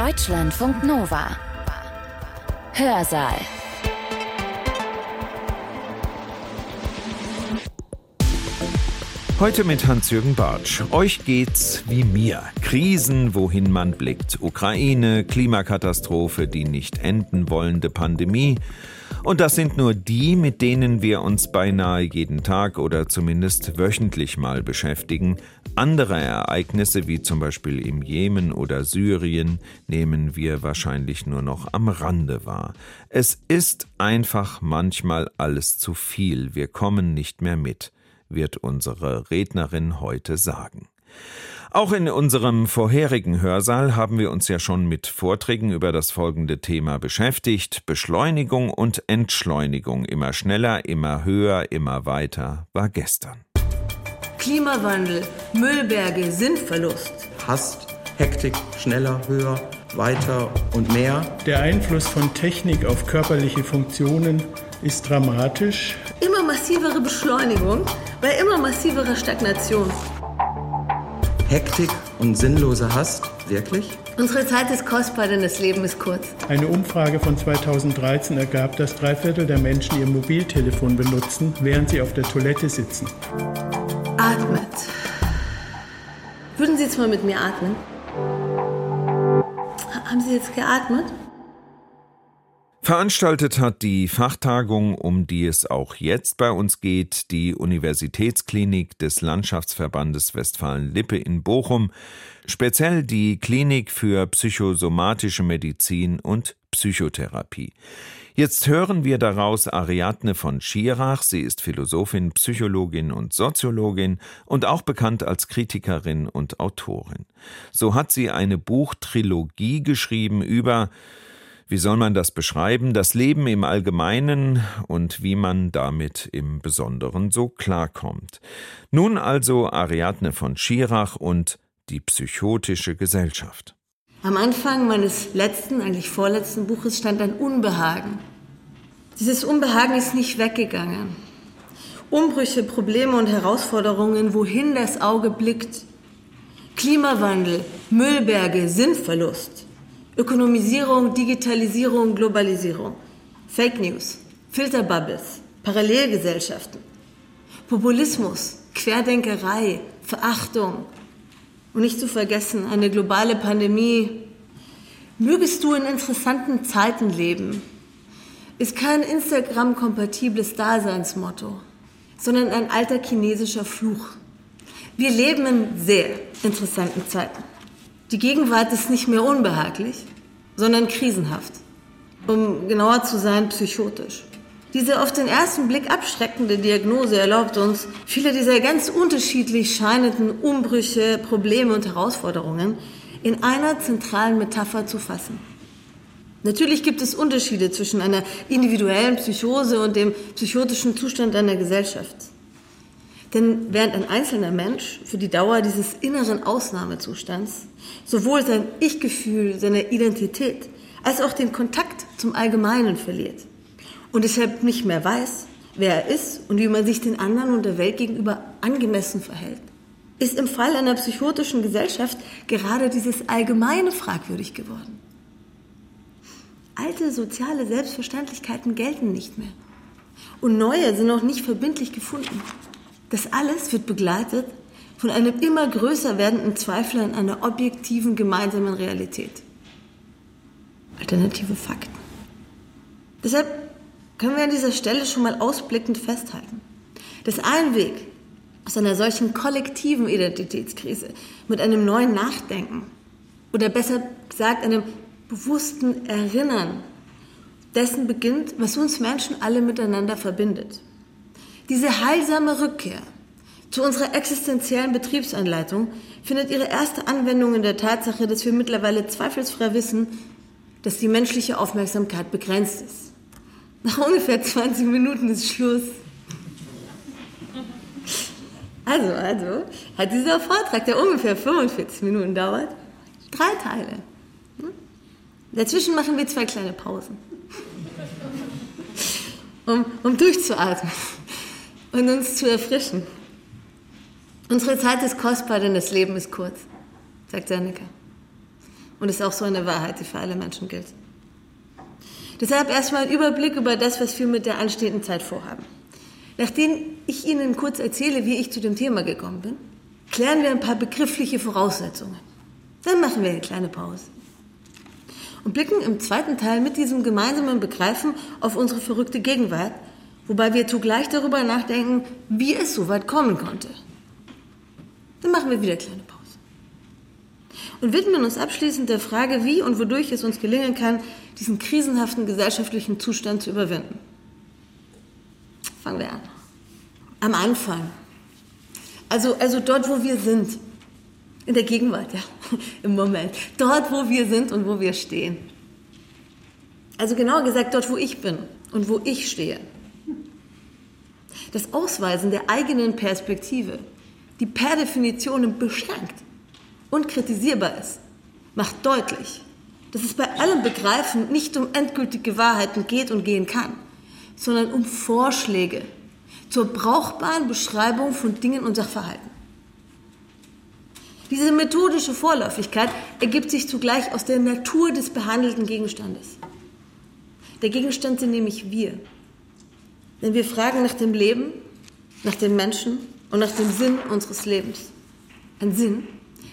Deutschlandfunk Nova. Hörsaal. Heute mit Hans-Jürgen Bartsch. Euch geht's wie mir. Krisen, wohin man blickt. Ukraine, Klimakatastrophe, die nicht enden wollende Pandemie. Und das sind nur die, mit denen wir uns beinahe jeden Tag oder zumindest wöchentlich mal beschäftigen. Andere Ereignisse, wie zum Beispiel im Jemen oder Syrien, nehmen wir wahrscheinlich nur noch am Rande wahr. Es ist einfach manchmal alles zu viel. Wir kommen nicht mehr mit wird unsere Rednerin heute sagen. Auch in unserem vorherigen Hörsaal haben wir uns ja schon mit Vorträgen über das folgende Thema beschäftigt. Beschleunigung und Entschleunigung. Immer schneller, immer höher, immer weiter war gestern. Klimawandel, Müllberge, Sinnverlust. Hast, Hektik, schneller, höher, weiter und mehr. Der Einfluss von Technik auf körperliche Funktionen ist dramatisch. Immer massivere Beschleunigung bei immer massiverer Stagnation. Hektik und sinnloser Hast, wirklich? Unsere Zeit ist kostbar, denn das Leben ist kurz. Eine Umfrage von 2013 ergab, dass drei Viertel der Menschen ihr Mobiltelefon benutzen, während sie auf der Toilette sitzen. Atmet. Würden Sie jetzt mal mit mir atmen? Haben Sie jetzt geatmet? Veranstaltet hat die Fachtagung, um die es auch jetzt bei uns geht, die Universitätsklinik des Landschaftsverbandes Westfalen-Lippe in Bochum, speziell die Klinik für psychosomatische Medizin und Psychotherapie. Jetzt hören wir daraus Ariadne von Schirach. Sie ist Philosophin, Psychologin und Soziologin und auch bekannt als Kritikerin und Autorin. So hat sie eine Buchtrilogie geschrieben über wie soll man das beschreiben? Das Leben im Allgemeinen und wie man damit im Besonderen so klarkommt. Nun also Ariadne von Schirach und die psychotische Gesellschaft. Am Anfang meines letzten, eigentlich vorletzten Buches stand ein Unbehagen. Dieses Unbehagen ist nicht weggegangen. Umbrüche, Probleme und Herausforderungen, wohin das Auge blickt. Klimawandel, Müllberge, Sinnverlust. Ökonomisierung, Digitalisierung, Globalisierung, Fake News, Filterbubbles, Parallelgesellschaften, Populismus, Querdenkerei, Verachtung und nicht zu vergessen eine globale Pandemie. Mögest du in interessanten Zeiten leben, ist kein Instagram-kompatibles Daseinsmotto, sondern ein alter chinesischer Fluch. Wir leben in sehr interessanten Zeiten. Die Gegenwart ist nicht mehr unbehaglich, sondern krisenhaft. Um genauer zu sein, psychotisch. Diese auf den ersten Blick abschreckende Diagnose erlaubt uns, viele dieser ganz unterschiedlich scheinenden Umbrüche, Probleme und Herausforderungen in einer zentralen Metapher zu fassen. Natürlich gibt es Unterschiede zwischen einer individuellen Psychose und dem psychotischen Zustand einer Gesellschaft. Denn während ein einzelner Mensch für die Dauer dieses inneren Ausnahmezustands sowohl sein Ich-Gefühl, seine Identität, als auch den Kontakt zum Allgemeinen verliert und deshalb nicht mehr weiß, wer er ist und wie man sich den anderen und der Welt gegenüber angemessen verhält, ist im Fall einer psychotischen Gesellschaft gerade dieses Allgemeine fragwürdig geworden. Alte soziale Selbstverständlichkeiten gelten nicht mehr und neue sind noch nicht verbindlich gefunden. Das alles wird begleitet von einem immer größer werdenden Zweifel an einer objektiven gemeinsamen Realität. Alternative Fakten. Deshalb können wir an dieser Stelle schon mal ausblickend festhalten, dass ein Weg aus einer solchen kollektiven Identitätskrise mit einem neuen Nachdenken oder besser gesagt einem bewussten Erinnern dessen beginnt, was uns Menschen alle miteinander verbindet. Diese heilsame Rückkehr zu unserer existenziellen Betriebsanleitung findet ihre erste Anwendung in der Tatsache, dass wir mittlerweile zweifelsfrei wissen, dass die menschliche Aufmerksamkeit begrenzt ist. Nach ungefähr 20 Minuten ist Schluss. Also, also, hat dieser Vortrag, der ungefähr 45 Minuten dauert, drei Teile. Hm? Dazwischen machen wir zwei kleine Pausen, um, um durchzuatmen und uns zu erfrischen. Unsere Zeit ist kostbar, denn das Leben ist kurz, sagt Seneca. Und ist auch so eine Wahrheit, die für alle Menschen gilt. Deshalb erstmal ein Überblick über das, was wir mit der anstehenden Zeit vorhaben. Nachdem ich Ihnen kurz erzähle, wie ich zu dem Thema gekommen bin, klären wir ein paar begriffliche Voraussetzungen. Dann machen wir eine kleine Pause. Und blicken im zweiten Teil mit diesem gemeinsamen Begreifen auf unsere verrückte Gegenwart, wobei wir zugleich darüber nachdenken, wie es so weit kommen konnte. Dann machen wir wieder eine kleine Pause. Und widmen uns abschließend der Frage, wie und wodurch es uns gelingen kann, diesen krisenhaften gesellschaftlichen Zustand zu überwinden. Fangen wir an. Am Anfang. Also, also dort, wo wir sind. In der Gegenwart, ja, im Moment. Dort, wo wir sind und wo wir stehen. Also genauer gesagt, dort, wo ich bin und wo ich stehe. Das Ausweisen der eigenen Perspektive, die per Definition beschränkt und kritisierbar ist, macht deutlich, dass es bei allem Begreifen nicht um endgültige Wahrheiten geht und gehen kann, sondern um Vorschläge zur brauchbaren Beschreibung von Dingen und Sachverhalten. Diese methodische Vorläufigkeit ergibt sich zugleich aus der Natur des behandelten Gegenstandes. Der Gegenstand sind nämlich wir. Denn wir fragen nach dem Leben, nach den Menschen und nach dem Sinn unseres Lebens. Ein Sinn,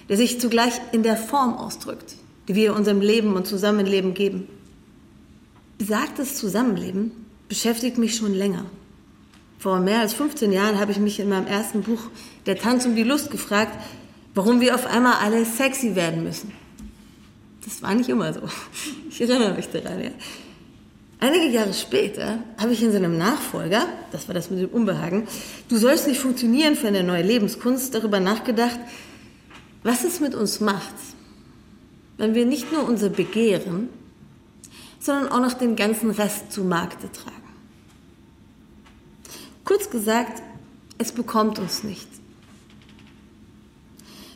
der sich zugleich in der Form ausdrückt, die wir unserem Leben und Zusammenleben geben. Besagtes Zusammenleben beschäftigt mich schon länger. Vor mehr als 15 Jahren habe ich mich in meinem ersten Buch Der Tanz um die Lust gefragt, warum wir auf einmal alle sexy werden müssen. Das war nicht immer so. Ich erinnere mich daran. Ja. Einige Jahre später habe ich in seinem Nachfolger, das war das mit dem Unbehagen, Du sollst nicht funktionieren für eine neue Lebenskunst, darüber nachgedacht, was es mit uns macht, wenn wir nicht nur unser Begehren, sondern auch noch den ganzen Rest zu Markte tragen. Kurz gesagt, es bekommt uns nicht.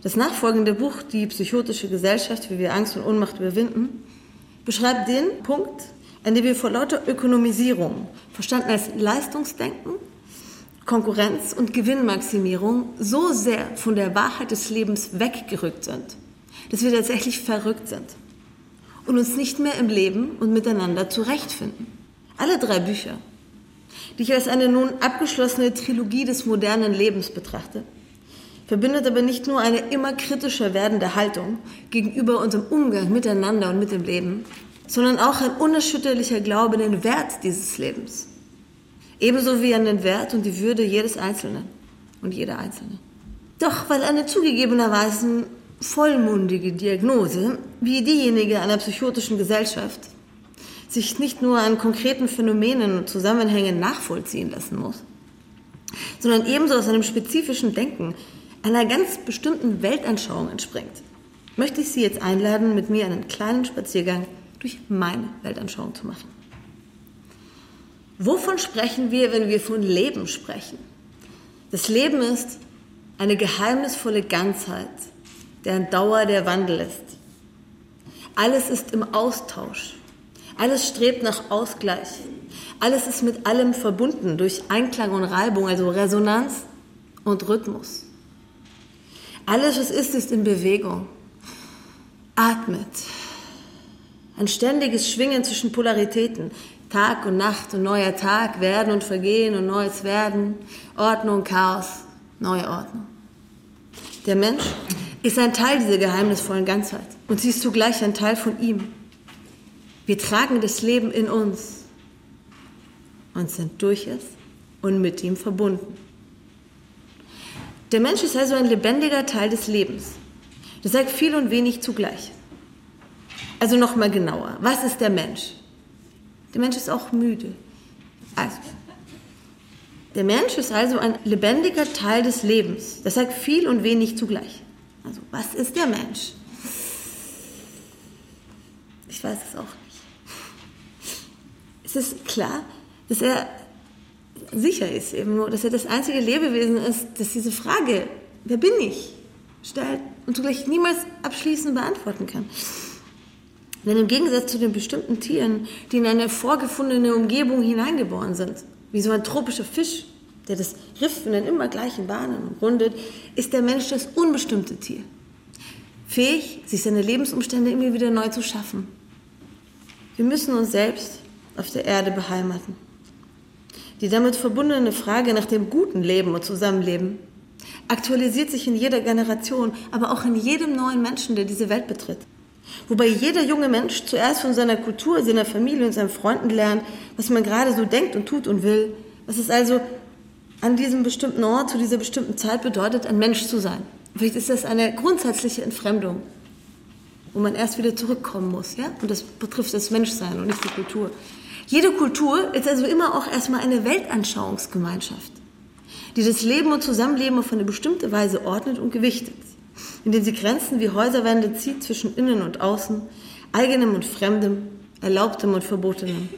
Das nachfolgende Buch, Die psychotische Gesellschaft, wie wir Angst und Ohnmacht überwinden, beschreibt den Punkt, an dem wir vor lauter Ökonomisierung, verstanden als Leistungsdenken, Konkurrenz und Gewinnmaximierung, so sehr von der Wahrheit des Lebens weggerückt sind, dass wir tatsächlich verrückt sind und uns nicht mehr im Leben und miteinander zurechtfinden. Alle drei Bücher, die ich als eine nun abgeschlossene Trilogie des modernen Lebens betrachte, verbindet aber nicht nur eine immer kritischer werdende Haltung gegenüber unserem Umgang miteinander und mit dem Leben, sondern auch ein unerschütterlicher Glaube in den Wert dieses Lebens. Ebenso wie an den Wert und die Würde jedes Einzelnen und jeder Einzelne. Doch weil eine zugegebenerweise vollmundige Diagnose, wie diejenige einer psychotischen Gesellschaft, sich nicht nur an konkreten Phänomenen und Zusammenhängen nachvollziehen lassen muss, sondern ebenso aus einem spezifischen Denken einer ganz bestimmten Weltanschauung entspringt, möchte ich Sie jetzt einladen, mit mir einen kleinen Spaziergang durch meine Weltanschauung zu machen. Wovon sprechen wir, wenn wir von Leben sprechen? Das Leben ist eine geheimnisvolle Ganzheit, deren Dauer der Wandel ist. Alles ist im Austausch. Alles strebt nach Ausgleich. Alles ist mit allem verbunden durch Einklang und Reibung, also Resonanz und Rhythmus. Alles, was ist, ist in Bewegung. Atmet. Ein ständiges Schwingen zwischen Polaritäten. Tag und Nacht und neuer Tag, werden und vergehen und neues Werden, Ordnung, Chaos, neue Ordnung. Der Mensch ist ein Teil dieser geheimnisvollen Ganzheit und sie ist zugleich ein Teil von ihm. Wir tragen das Leben in uns und sind durch es und mit ihm verbunden. Der Mensch ist also ein lebendiger Teil des Lebens. Das sagt viel und wenig zugleich. Also nochmal genauer. Was ist der Mensch? Der Mensch ist auch müde. Also, der Mensch ist also ein lebendiger Teil des Lebens. Das sagt viel und wenig zugleich. Also, was ist der Mensch? Ich weiß es auch nicht. Es ist klar, dass er sicher ist, eben nur, dass er das einzige Lebewesen ist, das diese Frage, wer bin ich, stellt und zugleich niemals abschließend beantworten kann. Denn im Gegensatz zu den bestimmten Tieren, die in eine vorgefundene Umgebung hineingeboren sind, wie so ein tropischer Fisch, der das Riff in den immer gleichen Bahnen rundet, ist der Mensch das unbestimmte Tier. fähig, sich seine Lebensumstände immer wieder neu zu schaffen. Wir müssen uns selbst auf der Erde beheimaten. Die damit verbundene Frage nach dem guten Leben und Zusammenleben aktualisiert sich in jeder Generation, aber auch in jedem neuen Menschen, der diese Welt betritt. Wobei jeder junge Mensch zuerst von seiner Kultur, seiner Familie und seinen Freunden lernt, was man gerade so denkt und tut und will, was es also an diesem bestimmten Ort zu dieser bestimmten Zeit bedeutet, ein Mensch zu sein. Vielleicht ist das eine grundsätzliche Entfremdung, wo man erst wieder zurückkommen muss. Ja? Und das betrifft das Menschsein und nicht die Kultur. Jede Kultur ist also immer auch erstmal eine Weltanschauungsgemeinschaft, die das Leben und Zusammenleben auf eine bestimmte Weise ordnet und gewichtet, indem sie Grenzen wie Häuserwände zieht zwischen Innen und Außen, eigenem und Fremdem, Erlaubtem und Verbotenem.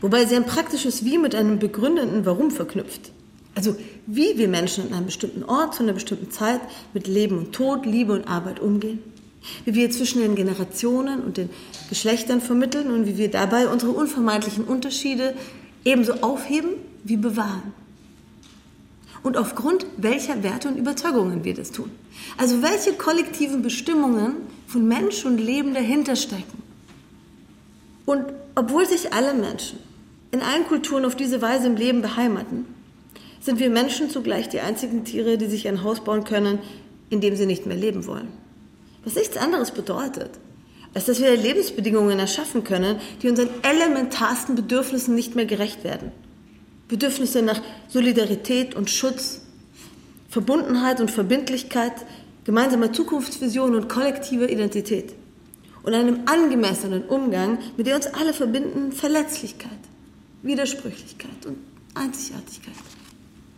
Wobei sie ein praktisches Wie mit einem begründenden Warum verknüpft. Also wie wir Menschen in einem bestimmten Ort zu einer bestimmten Zeit mit Leben und Tod, Liebe und Arbeit umgehen wie wir zwischen den Generationen und den Geschlechtern vermitteln und wie wir dabei unsere unvermeidlichen Unterschiede ebenso aufheben wie bewahren. Und aufgrund welcher Werte und Überzeugungen wir das tun. Also welche kollektiven Bestimmungen von Mensch und Leben dahinter stecken. Und obwohl sich alle Menschen in allen Kulturen auf diese Weise im Leben beheimaten, sind wir Menschen zugleich die einzigen Tiere, die sich ein Haus bauen können, in dem sie nicht mehr leben wollen was nichts anderes bedeutet, als dass wir Lebensbedingungen erschaffen können, die unseren elementarsten Bedürfnissen nicht mehr gerecht werden. Bedürfnisse nach Solidarität und Schutz, Verbundenheit und Verbindlichkeit, gemeinsamer Zukunftsvision und kollektiver Identität und einem angemessenen Umgang, mit der uns alle verbinden, Verletzlichkeit, Widersprüchlichkeit und Einzigartigkeit.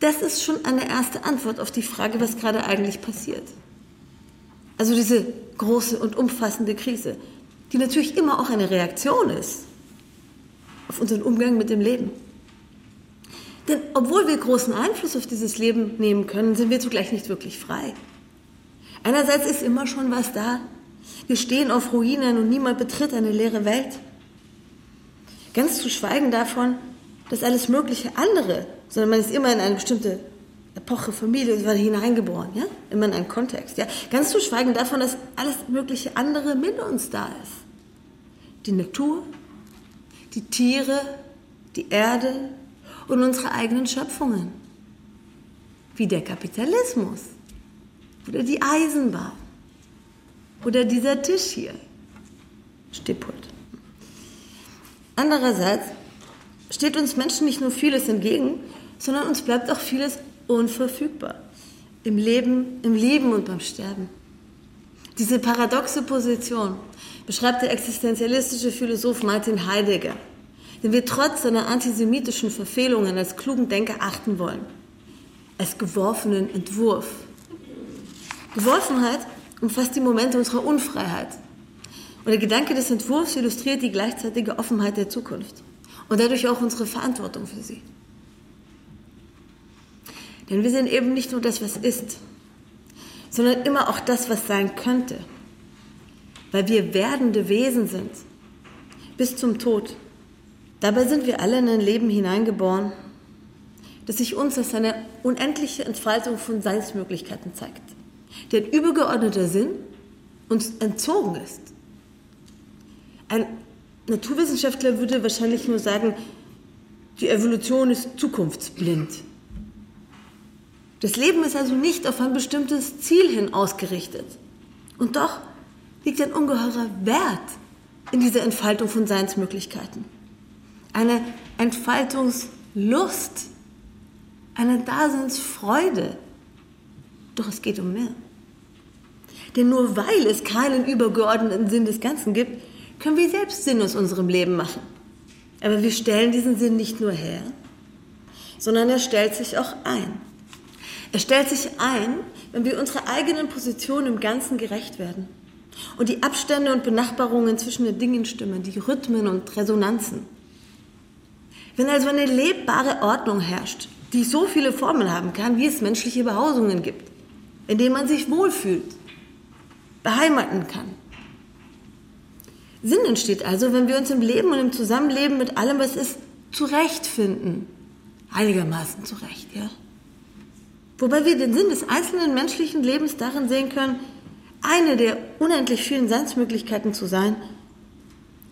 Das ist schon eine erste Antwort auf die Frage, was gerade eigentlich passiert. Also diese große und umfassende Krise, die natürlich immer auch eine Reaktion ist auf unseren Umgang mit dem Leben. Denn obwohl wir großen Einfluss auf dieses Leben nehmen können, sind wir zugleich nicht wirklich frei. Einerseits ist immer schon was da. Wir stehen auf Ruinen und niemand betritt eine leere Welt. Ganz zu schweigen davon, dass alles mögliche andere, sondern man ist immer in eine bestimmte Epoche, Familie, hineingeboren, ja? Immer in einen Kontext, ja? Ganz zu schweigen davon, dass alles mögliche andere mit uns da ist. Die Natur, die Tiere, die Erde und unsere eigenen Schöpfungen. Wie der Kapitalismus oder die Eisenbahn oder dieser Tisch hier. Stehpult. Andererseits steht uns Menschen nicht nur vieles entgegen, sondern uns bleibt auch vieles unverfügbar. Im Leben, im Leben und beim Sterben. Diese paradoxe Position beschreibt der existenzialistische Philosoph Martin Heidegger, den wir trotz seiner antisemitischen Verfehlungen als klugen Denker achten wollen. Als geworfenen Entwurf. Geworfenheit umfasst die Momente unserer Unfreiheit. Und der Gedanke des Entwurfs illustriert die gleichzeitige Offenheit der Zukunft und dadurch auch unsere Verantwortung für sie. Denn wir sind eben nicht nur das, was ist, sondern immer auch das, was sein könnte. Weil wir werdende Wesen sind, bis zum Tod. Dabei sind wir alle in ein Leben hineingeboren, das sich uns als eine unendliche Entfaltung von Seinsmöglichkeiten zeigt, deren übergeordneter Sinn uns entzogen ist. Ein Naturwissenschaftler würde wahrscheinlich nur sagen, die Evolution ist zukunftsblind. Das Leben ist also nicht auf ein bestimmtes Ziel hin ausgerichtet. Und doch liegt ein ungeheurer Wert in dieser Entfaltung von Seinsmöglichkeiten. Eine Entfaltungslust, eine Daseinsfreude. Doch es geht um mehr. Denn nur weil es keinen übergeordneten Sinn des Ganzen gibt, können wir selbst Sinn aus unserem Leben machen. Aber wir stellen diesen Sinn nicht nur her, sondern er stellt sich auch ein. Er stellt sich ein, wenn wir unserer eigenen Position im Ganzen gerecht werden und die Abstände und Benachbarungen zwischen den Dingen stimmen, die Rhythmen und Resonanzen. Wenn also eine lebbare Ordnung herrscht, die so viele Formen haben kann, wie es menschliche Behausungen gibt, in denen man sich wohlfühlt, beheimaten kann. Sinn entsteht also, wenn wir uns im Leben und im Zusammenleben mit allem, was ist, zurechtfinden. Einigermaßen zurecht, ja. Wobei wir den Sinn des einzelnen menschlichen Lebens darin sehen können, eine der unendlich vielen Seinsmöglichkeiten zu sein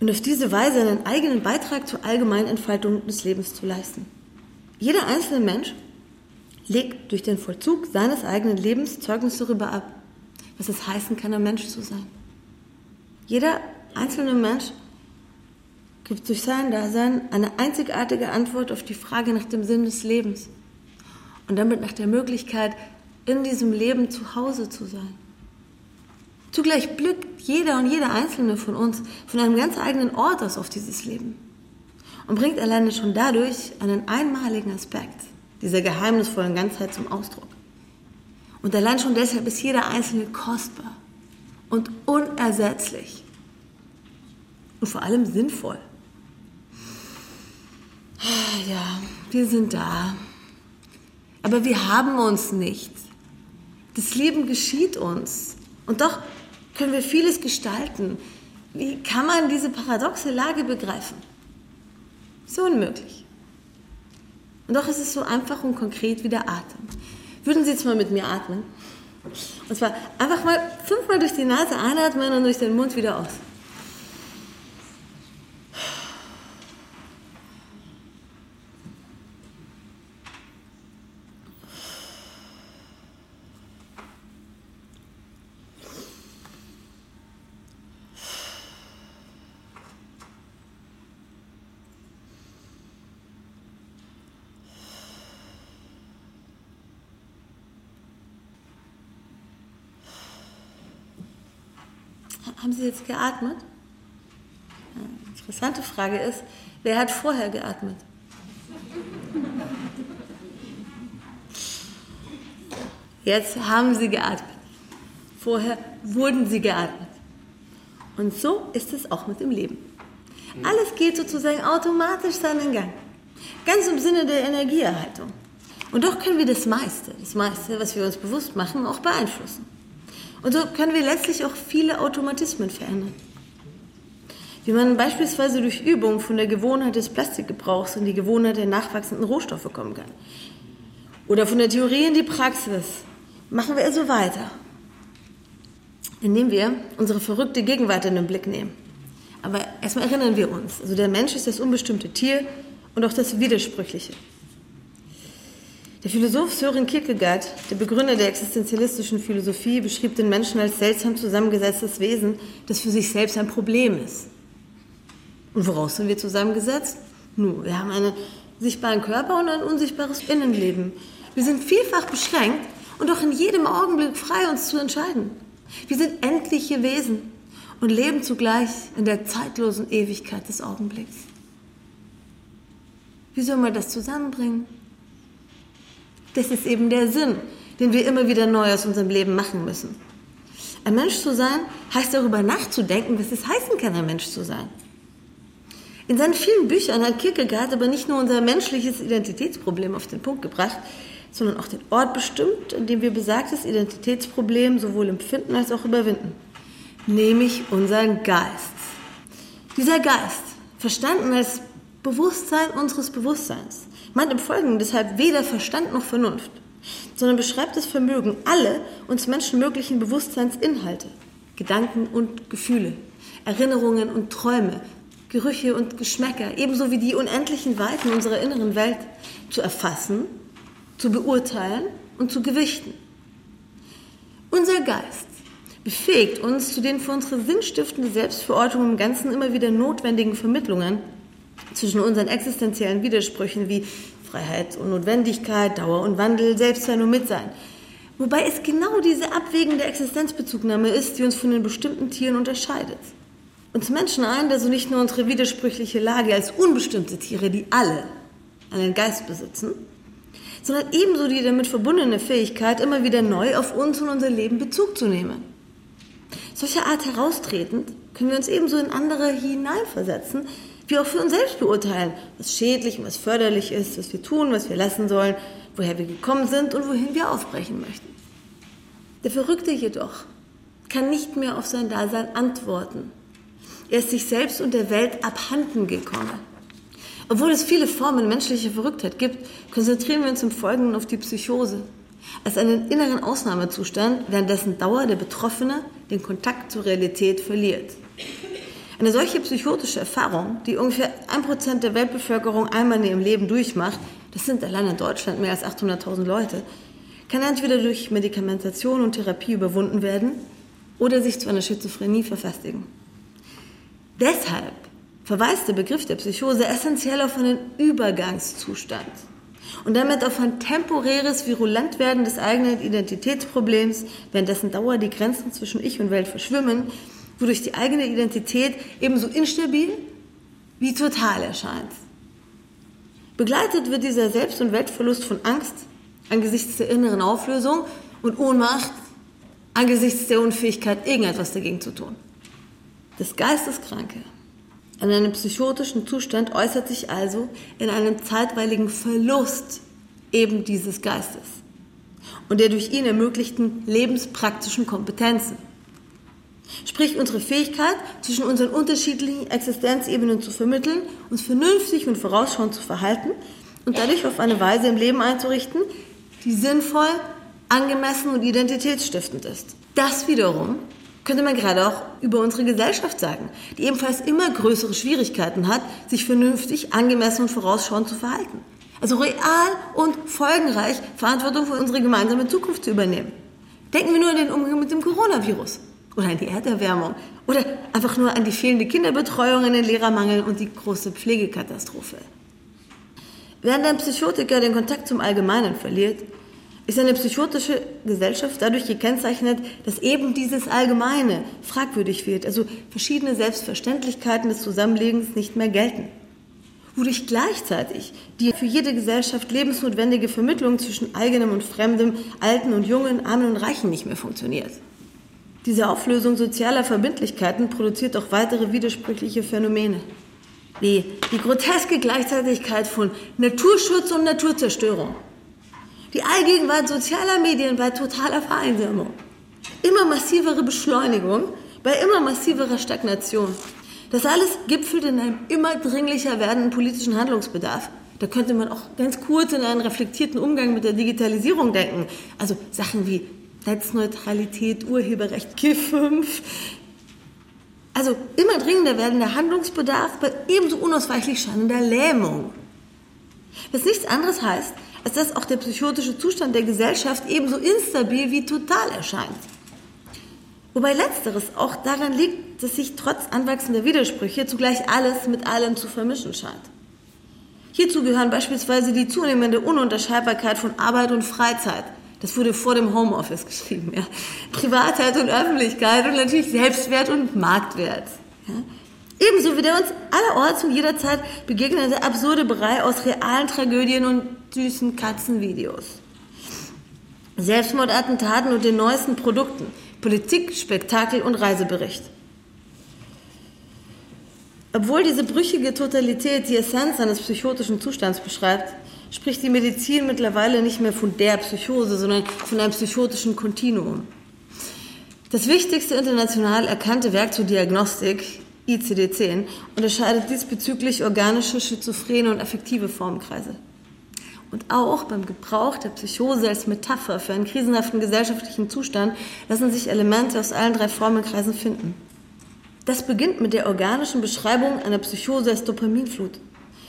und auf diese Weise einen eigenen Beitrag zur allgemeinen Entfaltung des Lebens zu leisten. Jeder einzelne Mensch legt durch den Vollzug seines eigenen Lebens Zeugnis darüber ab, was es heißen kann, ein Mensch zu sein. Jeder einzelne Mensch gibt durch sein Dasein eine einzigartige Antwort auf die Frage nach dem Sinn des Lebens und damit nach der Möglichkeit, in diesem Leben zu Hause zu sein. Zugleich blickt jeder und jeder einzelne von uns von einem ganz eigenen Ort aus auf dieses Leben und bringt alleine schon dadurch einen einmaligen Aspekt dieser geheimnisvollen Ganzheit zum Ausdruck. Und allein schon deshalb ist jeder Einzelne kostbar und unersetzlich und vor allem sinnvoll. Ja, wir sind da. Aber wir haben uns nicht. Das Leben geschieht uns. Und doch können wir vieles gestalten. Wie kann man diese paradoxe Lage begreifen? So unmöglich. Und doch ist es so einfach und konkret wie der Atem. Würden Sie jetzt mal mit mir atmen? Und zwar einfach mal fünfmal durch die Nase einatmen und durch den Mund wieder aus. Haben Sie jetzt geatmet? Eine interessante Frage ist, wer hat vorher geatmet? Jetzt haben Sie geatmet. Vorher wurden Sie geatmet. Und so ist es auch mit dem Leben. Alles geht sozusagen automatisch seinen Gang. Ganz im Sinne der Energieerhaltung. Und doch können wir das meiste, das meiste, was wir uns bewusst machen, auch beeinflussen. Und so können wir letztlich auch viele Automatismen verändern. Wie man beispielsweise durch Übung von der Gewohnheit des Plastikgebrauchs in die Gewohnheit der nachwachsenden Rohstoffe kommen kann. Oder von der Theorie in die Praxis. Machen wir also weiter. Indem wir unsere verrückte Gegenwart in den Blick nehmen. Aber erstmal erinnern wir uns. Also der Mensch ist das unbestimmte Tier und auch das Widersprüchliche. Der Philosoph Sören Kierkegaard, der Begründer der existenzialistischen Philosophie, beschrieb den Menschen als seltsam zusammengesetztes Wesen, das für sich selbst ein Problem ist. Und woraus sind wir zusammengesetzt? Nun, wir haben einen sichtbaren Körper und ein unsichtbares Innenleben. Wir sind vielfach beschränkt und doch in jedem Augenblick frei, uns zu entscheiden. Wir sind endliche Wesen und leben zugleich in der zeitlosen Ewigkeit des Augenblicks. Wie soll man das zusammenbringen? Das ist eben der Sinn, den wir immer wieder neu aus unserem Leben machen müssen. Ein Mensch zu sein, heißt darüber nachzudenken, was es heißen kann, ein Mensch zu sein. In seinen vielen Büchern hat Kierkegaard aber nicht nur unser menschliches Identitätsproblem auf den Punkt gebracht, sondern auch den Ort bestimmt, in dem wir besagtes Identitätsproblem sowohl empfinden als auch überwinden. Nämlich unseren Geist. Dieser Geist, verstanden als Bewusstsein unseres Bewusstseins, meint im Folgenden deshalb weder Verstand noch Vernunft, sondern beschreibt das Vermögen, alle uns Menschen möglichen Bewusstseinsinhalte, Gedanken und Gefühle, Erinnerungen und Träume, Gerüche und Geschmäcker, ebenso wie die unendlichen Weiten unserer inneren Welt zu erfassen, zu beurteilen und zu gewichten. Unser Geist befähigt uns zu den für unsere sinnstiftende Selbstverortung im Ganzen immer wieder notwendigen Vermittlungen zwischen unseren existenziellen Widersprüchen wie Freiheit und Notwendigkeit, Dauer und Wandel, Selbstsein und Mitsein. Wobei es genau diese abwägende Existenzbezugnahme ist, die uns von den bestimmten Tieren unterscheidet. Uns Menschen eint also nicht nur unsere widersprüchliche Lage als unbestimmte Tiere, die alle einen Geist besitzen, sondern ebenso die damit verbundene Fähigkeit, immer wieder neu auf uns und unser Leben Bezug zu nehmen. Solcher Art heraustretend können wir uns ebenso in andere hineinversetzen, wir auch für uns selbst beurteilen, was schädlich und was förderlich ist, was wir tun, was wir lassen sollen, woher wir gekommen sind und wohin wir aufbrechen möchten. Der Verrückte jedoch kann nicht mehr auf sein Dasein antworten. Er ist sich selbst und der Welt abhanden gekommen. Obwohl es viele Formen menschlicher Verrücktheit gibt, konzentrieren wir uns im Folgenden auf die Psychose, als einen inneren Ausnahmezustand, während dessen Dauer der Betroffene den Kontakt zur Realität verliert. Eine solche psychotische Erfahrung, die ungefähr ein Prozent der Weltbevölkerung einmal in ihrem Leben durchmacht, das sind allein in Deutschland mehr als 800.000 Leute, kann entweder durch Medikamentation und Therapie überwunden werden oder sich zu einer Schizophrenie verfestigen. Deshalb verweist der Begriff der Psychose essentiell auf einen Übergangszustand und damit auf ein temporäres Virulentwerden des eigenen Identitätsproblems, während dessen Dauer die Grenzen zwischen Ich und Welt verschwimmen, wodurch die eigene Identität ebenso instabil wie total erscheint. Begleitet wird dieser Selbst- und Weltverlust von Angst angesichts der inneren Auflösung und Ohnmacht angesichts der Unfähigkeit, irgendetwas dagegen zu tun. Das Geisteskranke an einem psychotischen Zustand äußert sich also in einem zeitweiligen Verlust eben dieses Geistes und der durch ihn ermöglichten lebenspraktischen Kompetenzen. Sprich unsere Fähigkeit, zwischen unseren unterschiedlichen Existenzebenen zu vermitteln, uns vernünftig und vorausschauend zu verhalten und dadurch auf eine Weise im Leben einzurichten, die sinnvoll, angemessen und identitätsstiftend ist. Das wiederum könnte man gerade auch über unsere Gesellschaft sagen, die ebenfalls immer größere Schwierigkeiten hat, sich vernünftig, angemessen und vorausschauend zu verhalten. Also real und folgenreich Verantwortung für unsere gemeinsame Zukunft zu übernehmen. Denken wir nur an den Umgang mit dem Coronavirus oder an die Erderwärmung oder einfach nur an die fehlende Kinderbetreuung, an den Lehrermangel und die große Pflegekatastrophe. Während ein Psychotiker den Kontakt zum Allgemeinen verliert, ist eine psychotische Gesellschaft dadurch gekennzeichnet, dass eben dieses Allgemeine fragwürdig wird, also verschiedene Selbstverständlichkeiten des Zusammenlebens nicht mehr gelten. Wodurch gleichzeitig die für jede Gesellschaft lebensnotwendige Vermittlung zwischen eigenem und fremdem, Alten und Jungen, Armen und Reichen nicht mehr funktioniert. Diese Auflösung sozialer Verbindlichkeiten produziert auch weitere widersprüchliche Phänomene. Wie die groteske Gleichzeitigkeit von Naturschutz und Naturzerstörung die Allgegenwart sozialer Medien bei totaler Vereinsamung. Immer massivere Beschleunigung bei immer massiverer Stagnation. Das alles gipfelt in einem immer dringlicher werdenden politischen Handlungsbedarf. Da könnte man auch ganz kurz in einen reflektierten Umgang mit der Digitalisierung denken. Also Sachen wie Netzneutralität, Urheberrecht, G5. Also immer dringender werdender Handlungsbedarf bei ebenso unausweichlich scheinender Lähmung. Was nichts anderes heißt, als dass auch der psychotische Zustand der Gesellschaft ebenso instabil wie total erscheint. Wobei letzteres auch daran liegt, dass sich trotz anwachsender Widersprüche zugleich alles mit allem zu vermischen scheint. Hierzu gehören beispielsweise die zunehmende Ununterscheidbarkeit von Arbeit und Freizeit. Das wurde vor dem Homeoffice geschrieben. Ja. Privatheit und Öffentlichkeit und natürlich Selbstwert und Marktwert. Ja. Ebenso wie der uns allerorts und jederzeit begegnende absurde Brei aus realen Tragödien und süßen Katzenvideos. Selbstmordattentaten und den neuesten Produkten, Politik, Spektakel und Reisebericht. Obwohl diese brüchige Totalität die Essenz eines psychotischen Zustands beschreibt, spricht die Medizin mittlerweile nicht mehr von der Psychose, sondern von einem psychotischen Kontinuum. Das wichtigste international erkannte Werk zur Diagnostik, ICD-10, unterscheidet diesbezüglich organische, schizophrene und affektive Formenkreise. Und auch beim Gebrauch der Psychose als Metapher für einen krisenhaften gesellschaftlichen Zustand lassen sich Elemente aus allen drei Formenkreisen finden. Das beginnt mit der organischen Beschreibung einer Psychose als Dopaminflut,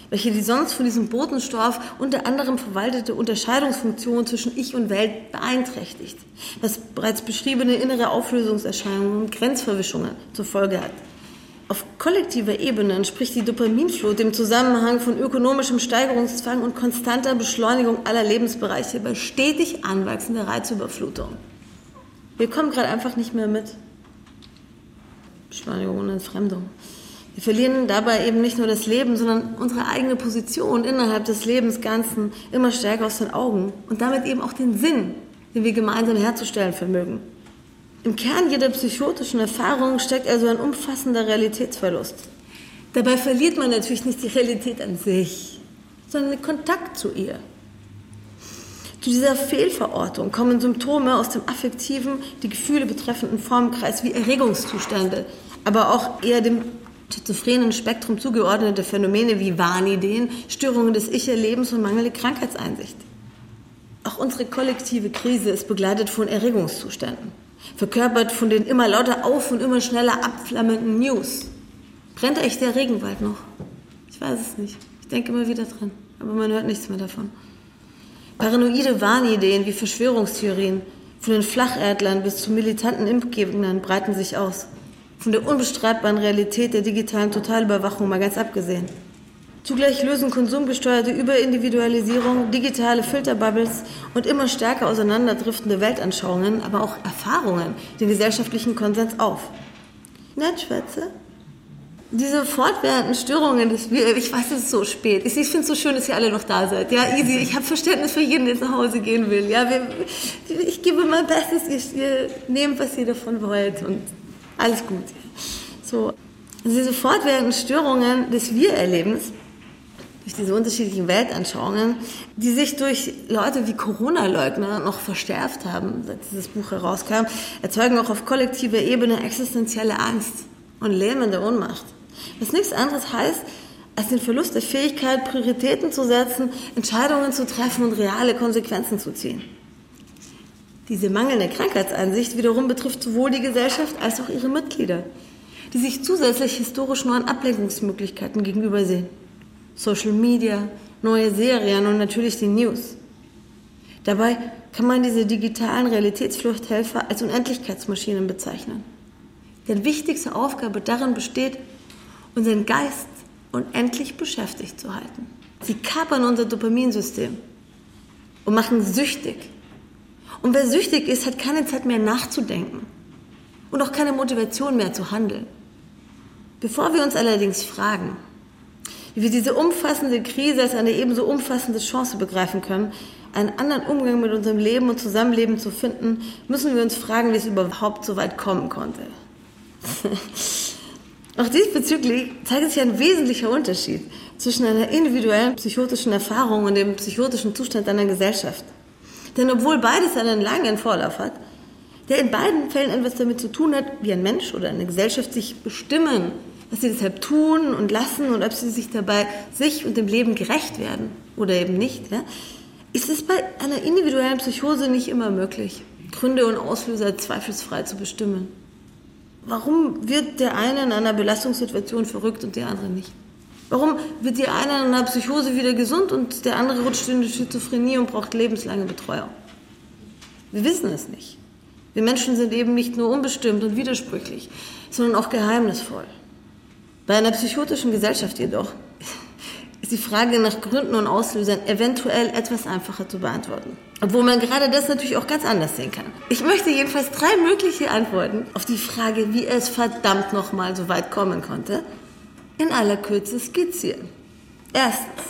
welche die sonst von diesem Botenstoff unter anderem verwaltete Unterscheidungsfunktion zwischen Ich und Welt beeinträchtigt, was bereits beschriebene innere Auflösungserscheinungen und Grenzverwischungen zur Folge hat. Auf kollektiver Ebene entspricht die Dopaminflut dem Zusammenhang von ökonomischem Steigerungszwang und konstanter Beschleunigung aller Lebensbereiche bei stetig anwachsender Reizüberflutung. Wir kommen gerade einfach nicht mehr mit. Beschleunigung und Entfremdung. Wir verlieren dabei eben nicht nur das Leben, sondern unsere eigene Position innerhalb des Lebens Ganzen immer stärker aus den Augen und damit eben auch den Sinn, den wir gemeinsam herzustellen vermögen. Im Kern jeder psychotischen Erfahrung steckt also ein umfassender Realitätsverlust. Dabei verliert man natürlich nicht die Realität an sich, sondern den Kontakt zu ihr. Zu dieser Fehlverortung kommen Symptome aus dem affektiven, die Gefühle betreffenden Formkreis wie Erregungszustände, aber auch eher dem schizophrenen Spektrum zugeordnete Phänomene wie Wahnideen, Störungen des Ich-Erlebens und mangelnde Krankheitseinsicht. Auch unsere kollektive Krise ist begleitet von Erregungszuständen, verkörpert von den immer lauter auf und immer schneller abflammenden News. Brennt echt der Regenwald noch? Ich weiß es nicht. Ich denke immer wieder dran, aber man hört nichts mehr davon. Paranoide Wahnideen wie Verschwörungstheorien, von den Flacherdlern bis zu militanten Impfgegnern breiten sich aus. Von der unbestreitbaren Realität der digitalen Totalüberwachung mal ganz abgesehen. Zugleich lösen konsumgesteuerte Überindividualisierung, digitale Filterbubbles und immer stärker auseinanderdriftende Weltanschauungen, aber auch Erfahrungen den gesellschaftlichen Konsens auf. Nett, Schwätze? Diese fortwährenden Störungen, das, ich weiß, es ist so spät. Ich, finde es so schön, dass ihr alle noch da seid. Ja, easy. Ich habe Verständnis für jeden, der nach Hause gehen will. Ja, wir, ich gebe mein Bestes. Ihr, ihr nehmt, was ihr davon wollt und alles gut. So. Diese fortwährenden Störungen des Wir-Erlebens, durch diese unterschiedlichen Weltanschauungen, die sich durch Leute wie Corona-Leugner noch verschärft haben, seit dieses Buch herauskam, erzeugen auch auf kollektiver Ebene existenzielle Angst und lähmende Ohnmacht. Was nichts anderes heißt, als den Verlust der Fähigkeit, Prioritäten zu setzen, Entscheidungen zu treffen und reale Konsequenzen zu ziehen. Diese mangelnde Krankheitseinsicht wiederum betrifft sowohl die Gesellschaft als auch ihre Mitglieder, die sich zusätzlich historisch neuen Ablenkungsmöglichkeiten gegenübersehen. Social Media, neue Serien und natürlich die News. Dabei kann man diese digitalen Realitätsfluchthelfer als Unendlichkeitsmaschinen bezeichnen. Deren wichtigste Aufgabe darin besteht, unseren Geist unendlich beschäftigt zu halten. Sie kapern unser Dopaminsystem und machen süchtig. Und wer süchtig ist, hat keine Zeit mehr nachzudenken und auch keine Motivation mehr zu handeln. Bevor wir uns allerdings fragen, wie wir diese umfassende Krise als eine ebenso umfassende Chance begreifen können, einen anderen Umgang mit unserem Leben und Zusammenleben zu finden, müssen wir uns fragen, wie es überhaupt so weit kommen konnte. Auch diesbezüglich zeigt sich ein wesentlicher Unterschied zwischen einer individuellen psychotischen Erfahrung und dem psychotischen Zustand einer Gesellschaft. Denn obwohl beides einen langen Vorlauf hat, der in beiden Fällen etwas damit zu tun hat, wie ein Mensch oder eine Gesellschaft sich bestimmen, was sie deshalb tun und lassen und ob sie sich dabei sich und dem Leben gerecht werden oder eben nicht, ja, ist es bei einer individuellen Psychose nicht immer möglich, Gründe und Auslöser zweifelsfrei zu bestimmen. Warum wird der eine in einer Belastungssituation verrückt und der andere nicht? Warum wird der eine in einer Psychose wieder gesund und der andere rutscht in die Schizophrenie und braucht lebenslange Betreuung? Wir wissen es nicht. Wir Menschen sind eben nicht nur unbestimmt und widersprüchlich, sondern auch geheimnisvoll. Bei einer psychotischen Gesellschaft jedoch ist die Frage nach Gründen und Auslösern eventuell etwas einfacher zu beantworten. Obwohl man gerade das natürlich auch ganz anders sehen kann. Ich möchte jedenfalls drei mögliche Antworten auf die Frage, wie es verdammt nochmal so weit kommen konnte, in aller Kürze skizzieren. Erstens,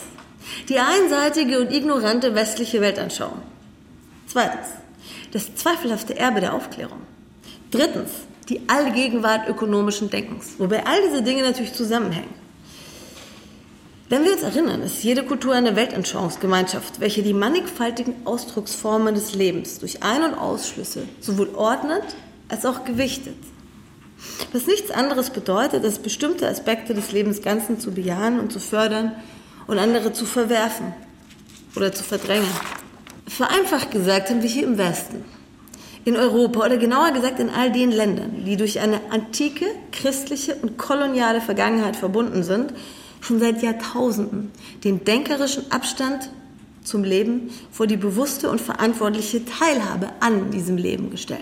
die einseitige und ignorante westliche Weltanschauung. Zweitens, das zweifelhafte Erbe der Aufklärung. Drittens, die Allgegenwart ökonomischen Denkens, wobei all diese Dinge natürlich zusammenhängen. Wenn wir uns erinnern, ist jede Kultur eine Weltanschauungsgemeinschaft, welche die mannigfaltigen Ausdrucksformen des Lebens durch Ein- und Ausschlüsse sowohl ordnet als auch gewichtet. Was nichts anderes bedeutet, als bestimmte Aspekte des Lebens Ganzen zu bejahen und zu fördern und andere zu verwerfen oder zu verdrängen. Vereinfacht gesagt haben wir hier im Westen, in Europa oder genauer gesagt in all den Ländern, die durch eine antike, christliche und koloniale Vergangenheit verbunden sind, schon seit Jahrtausenden den denkerischen Abstand zum Leben vor die bewusste und verantwortliche Teilhabe an diesem Leben gestellt.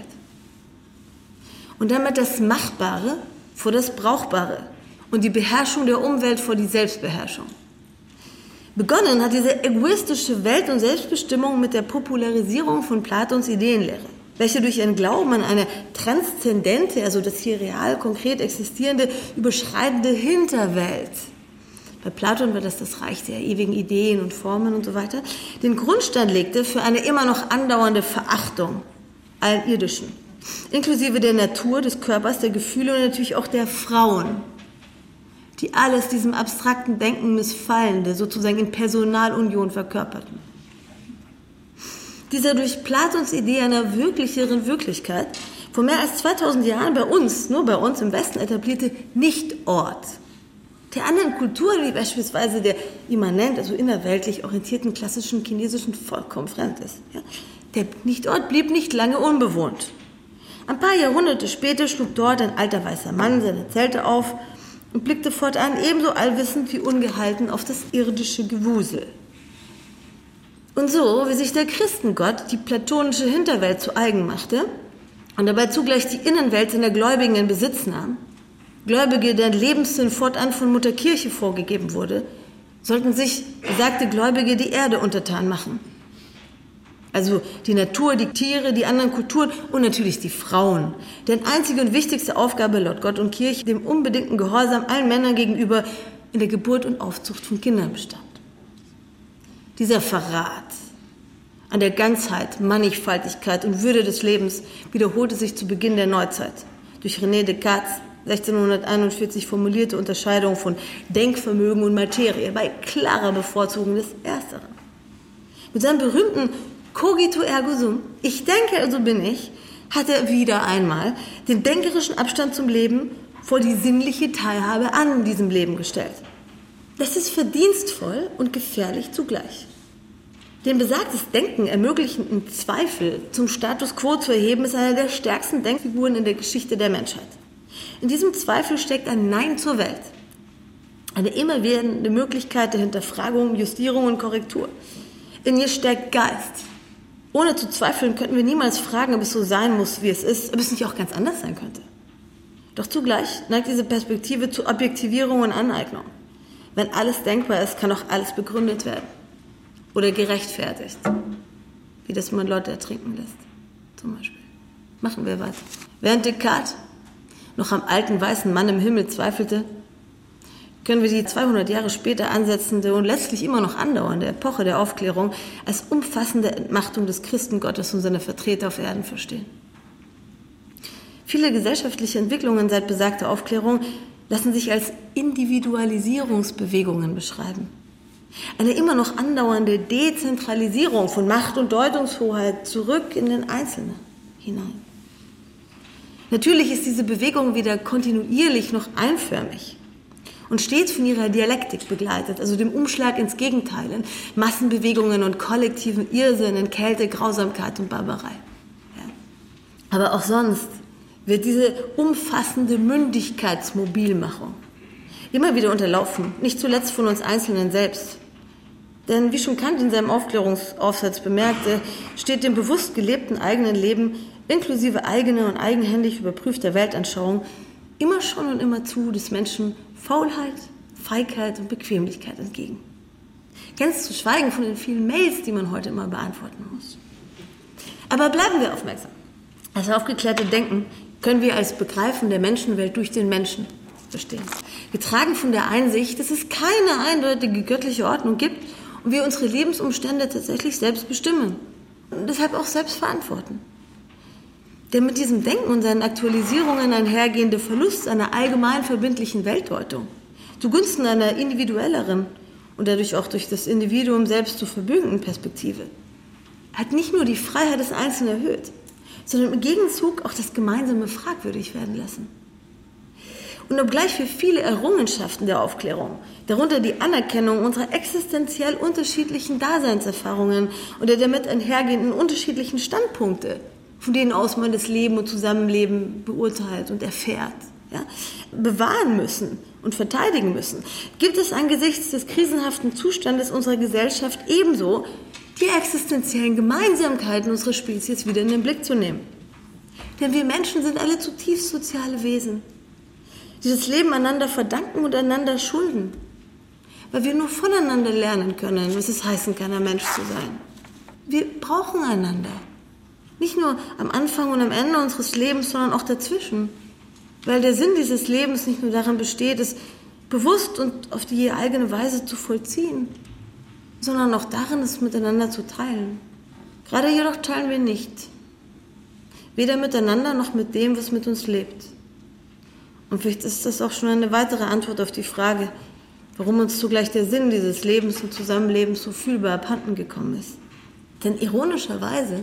Und damit das Machbare vor das Brauchbare und die Beherrschung der Umwelt vor die Selbstbeherrschung. Begonnen hat diese egoistische Welt- und Selbstbestimmung mit der Popularisierung von Platons Ideenlehre, welche durch ihren Glauben an eine transzendente, also das hier real konkret existierende, überschreitende Hinterwelt bei Platon war das das Reich der ewigen Ideen und Formen und so weiter, den Grundstein legte für eine immer noch andauernde Verachtung allen Irdischen, inklusive der Natur, des Körpers, der Gefühle und natürlich auch der Frauen, die alles diesem abstrakten Denken missfallende sozusagen in Personalunion verkörperten. Dieser durch Platons Idee einer wirklicheren Wirklichkeit vor mehr als 2000 Jahren bei uns, nur bei uns im Westen etablierte Nichtort der anderen Kultur, wie beispielsweise der immanent, also innerweltlich orientierten klassischen chinesischen vollkommen fremd ist. Ja? Der nicht Ort blieb nicht lange unbewohnt. Ein paar Jahrhunderte später schlug dort ein alter weißer Mann seine Zelte auf und blickte fortan ebenso allwissend wie ungehalten auf das irdische Gewusel. Und so, wie sich der Christengott die platonische Hinterwelt zu eigen machte und dabei zugleich die Innenwelt seiner Gläubigen in Besitz nahm, Gläubige, deren Lebenssinn fortan von Mutter Kirche vorgegeben wurde, sollten sich, besagte Gläubige, die Erde untertan machen. Also die Natur, die Tiere, die anderen Kulturen und natürlich die Frauen. Denn einzige und wichtigste Aufgabe laut Gott und Kirche, dem unbedingten Gehorsam allen Männern gegenüber in der Geburt und Aufzucht von Kindern bestand. Dieser Verrat an der Ganzheit, Mannigfaltigkeit und Würde des Lebens wiederholte sich zu Beginn der Neuzeit durch René Descartes 1641 formulierte Unterscheidung von Denkvermögen und Materie bei klarer Bevorzugung des Ersteren. Mit seinem berühmten Cogito ergo sum, ich denke, also bin ich, hat er wieder einmal den denkerischen Abstand zum Leben vor die sinnliche Teilhabe an diesem Leben gestellt. Das ist verdienstvoll und gefährlich zugleich. Den besagtes Denken ermöglichenden Zweifel zum Status quo zu erheben, ist eine der stärksten Denkfiguren in der Geschichte der Menschheit. In diesem Zweifel steckt ein Nein zur Welt. Eine immer werdende Möglichkeit der Hinterfragung, Justierung und Korrektur. In ihr steckt Geist. Ohne zu zweifeln könnten wir niemals fragen, ob es so sein muss, wie es ist, ob es nicht auch ganz anders sein könnte. Doch zugleich neigt diese Perspektive zu Objektivierung und Aneignung. Wenn alles denkbar ist, kann auch alles begründet werden. Oder gerechtfertigt. Wie das man Leute ertrinken lässt. Zum Beispiel. Machen wir weiter. Während Descartes noch am alten weißen Mann im Himmel zweifelte, können wir die 200 Jahre später ansetzende und letztlich immer noch andauernde Epoche der Aufklärung als umfassende Entmachtung des Christengottes und seiner Vertreter auf Erden verstehen. Viele gesellschaftliche Entwicklungen seit besagter Aufklärung lassen sich als Individualisierungsbewegungen beschreiben. Eine immer noch andauernde Dezentralisierung von Macht und Deutungshoheit zurück in den Einzelnen hinein. Natürlich ist diese Bewegung weder kontinuierlich noch einförmig und stets von ihrer Dialektik begleitet, also dem Umschlag ins Gegenteil, in Massenbewegungen und kollektiven Irrsinn, in Kälte, Grausamkeit und Barbarei. Ja. Aber auch sonst wird diese umfassende Mündigkeitsmobilmachung immer wieder unterlaufen, nicht zuletzt von uns Einzelnen selbst. Denn wie schon Kant in seinem Aufklärungsaufsatz bemerkte, steht dem bewusst gelebten eigenen Leben inklusive eigener und eigenhändig überprüfter Weltanschauung, immer schon und immer zu des Menschen Faulheit, Feigheit und Bequemlichkeit entgegen. Ganz zu schweigen von den vielen Mails, die man heute immer beantworten muss. Aber bleiben wir aufmerksam. Das aufgeklärte Denken können wir als Begreifen der Menschenwelt durch den Menschen verstehen. Getragen von der Einsicht, dass es keine eindeutige göttliche Ordnung gibt und wir unsere Lebensumstände tatsächlich selbst bestimmen und deshalb auch selbst verantworten. Der mit diesem Denken und seinen Aktualisierungen einhergehende Verlust einer allgemein verbindlichen Weltdeutung zugunsten einer individuelleren und dadurch auch durch das Individuum selbst zu verbürgenden Perspektive hat nicht nur die Freiheit des Einzelnen erhöht, sondern im Gegenzug auch das Gemeinsame fragwürdig werden lassen. Und obgleich wir viele Errungenschaften der Aufklärung, darunter die Anerkennung unserer existenziell unterschiedlichen Daseinserfahrungen und der damit einhergehenden unterschiedlichen Standpunkte von denen aus man das Leben und Zusammenleben beurteilt und erfährt, ja, bewahren müssen und verteidigen müssen, gibt es angesichts des krisenhaften Zustandes unserer Gesellschaft ebenso die existenziellen Gemeinsamkeiten unserer Spezies wieder in den Blick zu nehmen. Denn wir Menschen sind alle zutiefst soziale Wesen, die das Leben einander verdanken und einander schulden, weil wir nur voneinander lernen können, was es heißen kann, ein Mensch zu sein. Wir brauchen einander. Nicht nur am Anfang und am Ende unseres Lebens, sondern auch dazwischen. Weil der Sinn dieses Lebens nicht nur darin besteht, es bewusst und auf die eigene Weise zu vollziehen, sondern auch darin, es miteinander zu teilen. Gerade jedoch teilen wir nicht. Weder miteinander noch mit dem, was mit uns lebt. Und vielleicht ist das auch schon eine weitere Antwort auf die Frage, warum uns zugleich der Sinn dieses Lebens und Zusammenlebens so fühlbar abhanden gekommen ist. Denn ironischerweise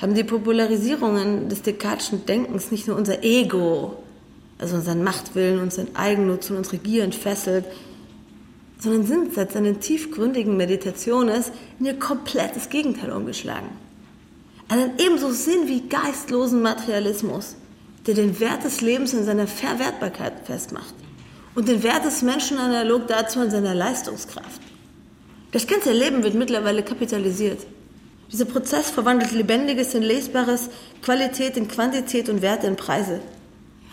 haben die Popularisierungen des Descartes'schen Denkens nicht nur unser Ego also unseren Machtwillen, unseren Eigennutz und unsere Gier entfesselt, sondern sind seit seinen tiefgründigen Meditationen in ihr komplettes Gegenteil umgeschlagen. Einen ebenso sinn- wie geistlosen Materialismus, der den Wert des Lebens in seiner Verwertbarkeit festmacht und den Wert des Menschen analog dazu in seiner Leistungskraft. Das ganze Leben wird mittlerweile kapitalisiert. Dieser Prozess verwandelt Lebendiges in Lesbares, Qualität in Quantität und Werte in Preise.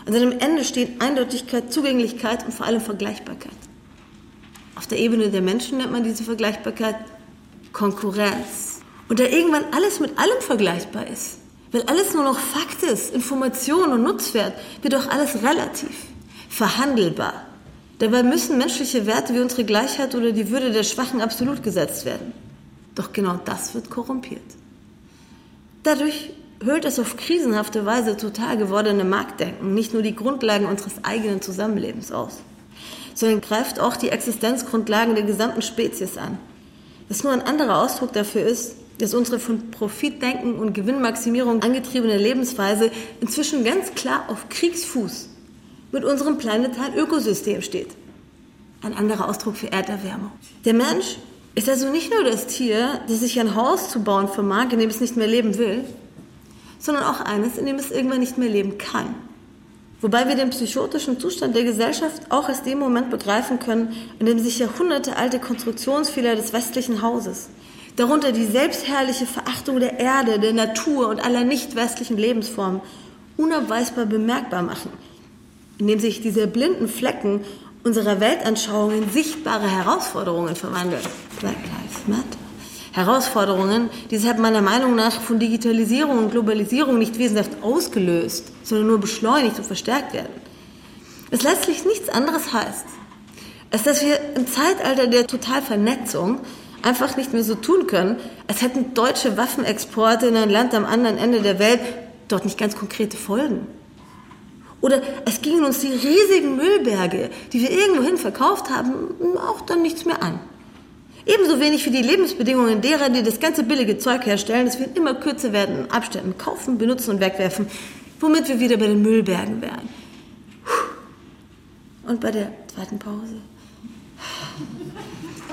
An seinem Ende stehen Eindeutigkeit, Zugänglichkeit und vor allem Vergleichbarkeit. Auf der Ebene der Menschen nennt man diese Vergleichbarkeit Konkurrenz. Und da irgendwann alles mit allem vergleichbar ist, weil alles nur noch Fakt ist, Information und Nutzwert, wird auch alles relativ, verhandelbar. Dabei müssen menschliche Werte wie unsere Gleichheit oder die Würde der Schwachen absolut gesetzt werden. Doch genau das wird korrumpiert. Dadurch höhlt das auf krisenhafte Weise total gewordene Marktdenken nicht nur die Grundlagen unseres eigenen Zusammenlebens aus, sondern greift auch die Existenzgrundlagen der gesamten Spezies an. Das nur ein anderer Ausdruck dafür ist, dass unsere von Profitdenken und Gewinnmaximierung angetriebene Lebensweise inzwischen ganz klar auf Kriegsfuß mit unserem planetaren Ökosystem steht. Ein anderer Ausdruck für Erderwärmung. Der Mensch ist also nicht nur das Tier, das sich ein Haus zu bauen vermag, in dem es nicht mehr leben will, sondern auch eines, in dem es irgendwann nicht mehr leben kann. Wobei wir den psychotischen Zustand der Gesellschaft auch erst dem Moment begreifen können, in dem sich jahrhundertealte Konstruktionsfehler des westlichen Hauses, darunter die selbstherrliche Verachtung der Erde, der Natur und aller nicht westlichen Lebensformen, unabweisbar bemerkbar machen, indem sich diese blinden Flecken unserer Weltanschauung in sichtbare Herausforderungen verwandeln. Black Lives Matter. Herausforderungen, die deshalb meiner Meinung nach von Digitalisierung und Globalisierung nicht wesentlich ausgelöst, sondern nur beschleunigt und verstärkt werden. Es letztlich nichts anderes heißt, als dass wir im Zeitalter der Totalvernetzung einfach nicht mehr so tun können, als hätten deutsche Waffenexporte in ein Land am anderen Ende der Welt dort nicht ganz konkrete Folgen. Oder es gingen uns die riesigen Müllberge, die wir irgendwohin verkauft haben, auch dann nichts mehr an. Ebenso wenig für die Lebensbedingungen derer, die das ganze billige Zeug herstellen, das wir in immer kürzer werdenden Abständen kaufen, benutzen und wegwerfen, womit wir wieder bei den Müllbergen wären. Und bei der zweiten Pause.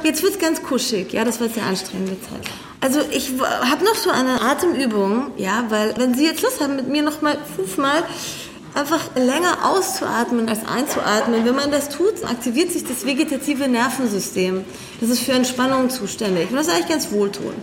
Jetzt wird es ganz kuschig, ja, das war eine anstrengende Zeit. Also ich habe noch so eine Atemübung, ja, weil wenn Sie jetzt Lust haben, mit mir noch mal fünfmal einfach länger auszuatmen als einzuatmen. Wenn man das tut, aktiviert sich das vegetative Nervensystem. Das ist für Entspannung zuständig. Und das ist eigentlich ganz wohltuend.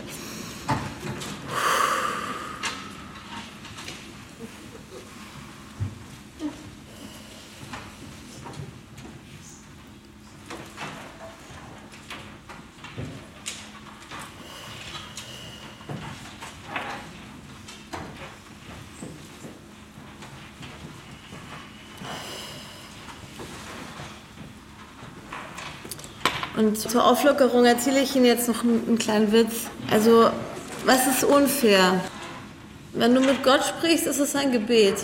Zur Auflockerung erzähle ich Ihnen jetzt noch einen, kleinen Witz. Also, was ist unfair? Wenn du mit Gott sprichst, ist es ein Gebet.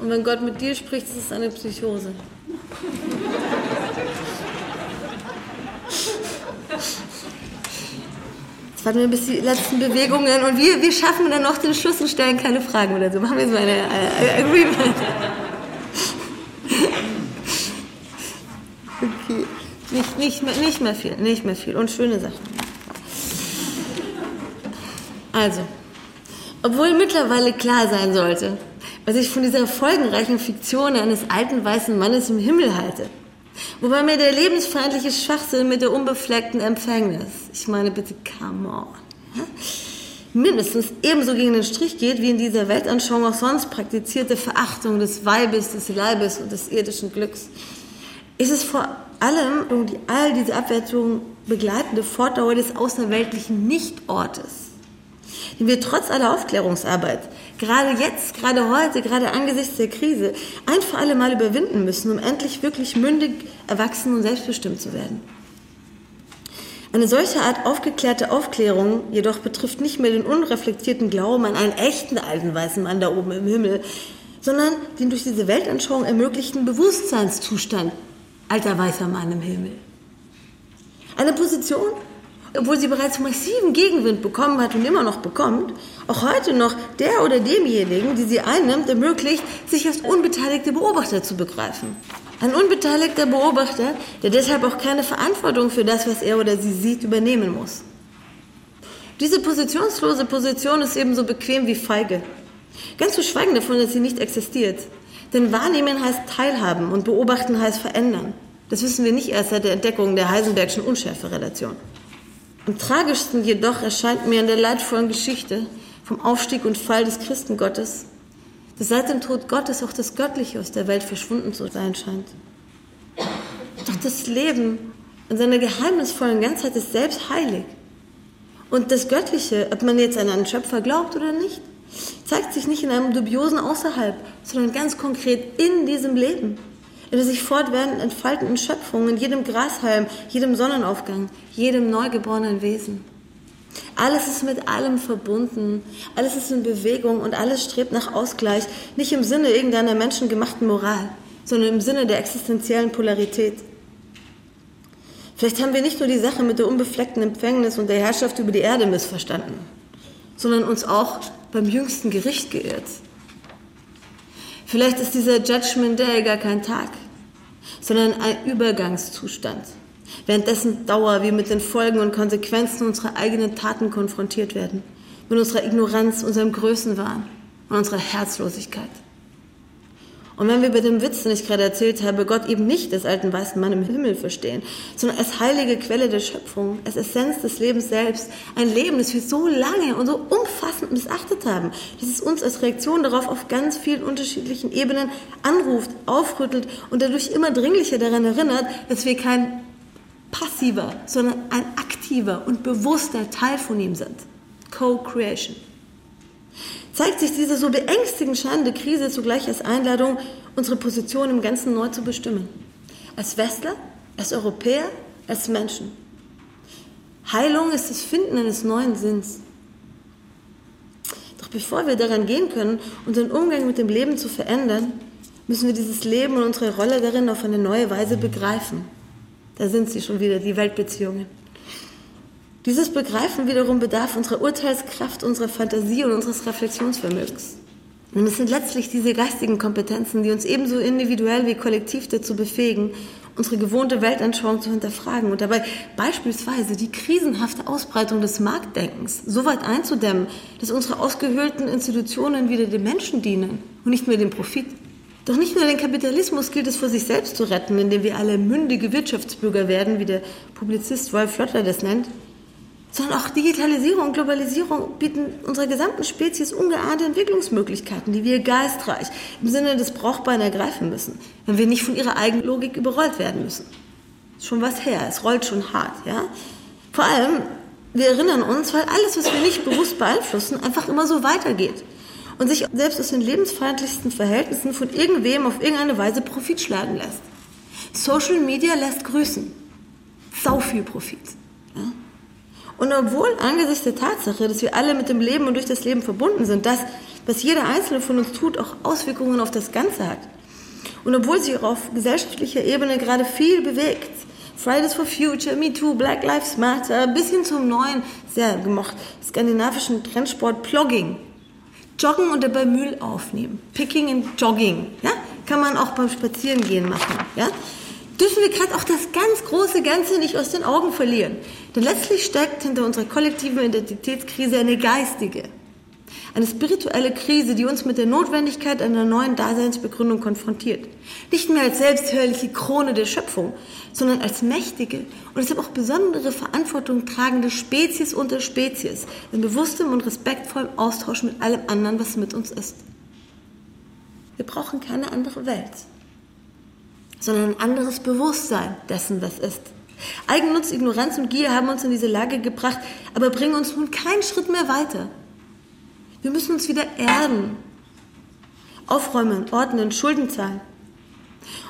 Und wenn Gott mit dir spricht, ist es eine Psychose. Jetzt warten wir bis die letzten Bewegungen und wir, wir schaffen dann noch den Schluss und stellen keine Fragen oder so. Machen wir so eine äh, Agreement. Okay. Nicht, nicht, mehr, nicht mehr viel, nicht mehr viel. Und schöne Sachen. Also, obwohl mittlerweile klar sein sollte, was ich von dieser folgenreichen Fiktion eines alten weißen Mannes im Himmel halte. Wobei mir der lebensfeindliche Schwachsinn mit der unbefleckten Empfängnis, ich meine bitte, come on, mindestens ebenso gegen den Strich geht, wie in dieser Weltanschauung auch sonst praktizierte Verachtung des Weibes, des Leibes und des irdischen Glücks, ist es vor allem die all diese Abwertungen begleitende Fortdauer des außerweltlichen Nichtortes, den wir trotz aller Aufklärungsarbeit gerade jetzt, gerade heute, gerade angesichts der Krise ein für alle Mal überwinden müssen, um endlich wirklich mündig, erwachsen und selbstbestimmt zu werden. Eine solche Art aufgeklärte Aufklärung jedoch betrifft nicht mehr den unreflektierten Glauben an einen echten alten weißen Mann da oben im Himmel, sondern den durch diese Weltanschauung ermöglichten Bewusstseinszustand alter weißer Mann im Himmel. Eine Position, obwohl sie bereits massiven Gegenwind bekommen hat und immer noch bekommt, auch heute noch der oder demjenigen, die sie einnimmt, ermöglicht, sich als unbeteiligte Beobachter zu begreifen. Ein unbeteiligter Beobachter, der deshalb auch keine Verantwortung für das, was er oder sie sieht, übernehmen muss. Diese positionslose Position ist ebenso bequem wie feige. Ganz zu schweigen davon, dass sie nicht existiert. Denn wahrnehmen heißt teilhaben und beobachten heißt verändern. Das wissen wir nicht erst seit der Entdeckung der Heisenbergschen Unschärferelation. Am tragischsten jedoch erscheint mir in der leidvollen Geschichte vom Aufstieg und Fall des Christengottes, dass seit dem Tod Gottes auch das Göttliche aus der Welt verschwunden zu sein scheint. Doch das Leben in seiner geheimnisvollen Ganzheit ist selbst heilig. Und das Göttliche, ob man jetzt an einen Schöpfer glaubt oder nicht, zeigt sich nicht in einem dubiosen Außerhalb, sondern ganz konkret in diesem Leben in der sich fortwährend entfaltenden Schöpfung, in jedem Grashalm, jedem Sonnenaufgang, jedem neugeborenen Wesen. Alles ist mit allem verbunden, alles ist in Bewegung und alles strebt nach Ausgleich, nicht im Sinne irgendeiner menschengemachten Moral, sondern im Sinne der existenziellen Polarität. Vielleicht haben wir nicht nur die Sache mit der unbefleckten Empfängnis und der Herrschaft über die Erde missverstanden, sondern uns auch beim jüngsten Gericht geirrt. Vielleicht ist dieser Judgment Day gar kein Tag, sondern ein Übergangszustand, währenddessen Dauer wir mit den Folgen und Konsequenzen unserer eigenen Taten konfrontiert werden, mit unserer Ignoranz, unserem Größenwahn und unserer Herzlosigkeit. Und wenn wir bei dem Witz, den ich gerade erzählt habe, Gott eben nicht als alten weißen Mann im Himmel verstehen, sondern als heilige Quelle der Schöpfung, als Essenz des Lebens selbst, ein Leben, das wir so lange und so umfassend missachtet haben, dass es uns als Reaktion darauf auf ganz vielen unterschiedlichen Ebenen anruft, aufrüttelt und dadurch immer dringlicher daran erinnert, dass wir kein passiver, sondern ein aktiver und bewusster Teil von ihm sind. Co-Creation zeigt sich diese so beängstigend scheinende Krise zugleich als Einladung, unsere Position im Ganzen neu zu bestimmen. Als Westler, als Europäer, als Menschen. Heilung ist das Finden eines neuen Sinns. Doch bevor wir daran gehen können, unseren Umgang mit dem Leben zu verändern, müssen wir dieses Leben und unsere Rolle darin auf eine neue Weise begreifen. Da sind sie schon wieder, die Weltbeziehungen. Dieses Begreifen wiederum bedarf unserer Urteilskraft, unserer Fantasie und unseres Reflexionsvermögens. Und es sind letztlich diese geistigen Kompetenzen, die uns ebenso individuell wie kollektiv dazu befähigen, unsere gewohnte Weltanschauung zu hinterfragen und dabei beispielsweise die krisenhafte Ausbreitung des Marktdenkens so weit einzudämmen, dass unsere ausgehöhlten Institutionen wieder dem Menschen dienen und nicht mehr dem Profit. Doch nicht nur den Kapitalismus gilt es vor sich selbst zu retten, indem wir alle mündige Wirtschaftsbürger werden, wie der Publizist Wolf Flotter das nennt, sondern auch Digitalisierung und Globalisierung bieten unserer gesamten Spezies ungeahnte Entwicklungsmöglichkeiten, die wir geistreich im Sinne des Brauchbaren ergreifen müssen, wenn wir nicht von ihrer eigenen Logik überrollt werden müssen. Schon was her, es rollt schon hart, ja. Vor allem, wir erinnern uns, weil alles, was wir nicht bewusst beeinflussen, einfach immer so weitergeht und sich selbst aus den lebensfeindlichsten Verhältnissen von irgendwem auf irgendeine Weise Profit schlagen lässt. Social Media lässt grüßen. Sau viel Profit. Ja? Und obwohl angesichts der Tatsache, dass wir alle mit dem Leben und durch das Leben verbunden sind, dass, was jeder Einzelne von uns tut, auch Auswirkungen auf das Ganze hat. Und obwohl sich auch auf gesellschaftlicher Ebene gerade viel bewegt, Fridays for Future, Me Too, Black Lives Matter, bis hin zum neuen, sehr gemocht, skandinavischen Trendsport Plogging. Joggen und dabei Müll aufnehmen. Picking and Jogging, ja? Kann man auch beim Spazierengehen machen, ja? Dürfen wir gerade auch das ganz große Ganze nicht aus den Augen verlieren. Denn letztlich steckt hinter unserer kollektiven Identitätskrise eine geistige, eine spirituelle Krise, die uns mit der Notwendigkeit einer neuen Daseinsbegründung konfrontiert. Nicht mehr als selbsthörliche Krone der Schöpfung, sondern als mächtige und deshalb auch besondere Verantwortung tragende Spezies unter Spezies, in bewusstem und respektvollem Austausch mit allem anderen, was mit uns ist. Wir brauchen keine andere Welt sondern ein anderes Bewusstsein dessen, was ist. Eigennutz, Ignoranz und Gier haben uns in diese Lage gebracht, aber bringen uns nun keinen Schritt mehr weiter. Wir müssen uns wieder erden, aufräumen, ordnen, Schulden zahlen.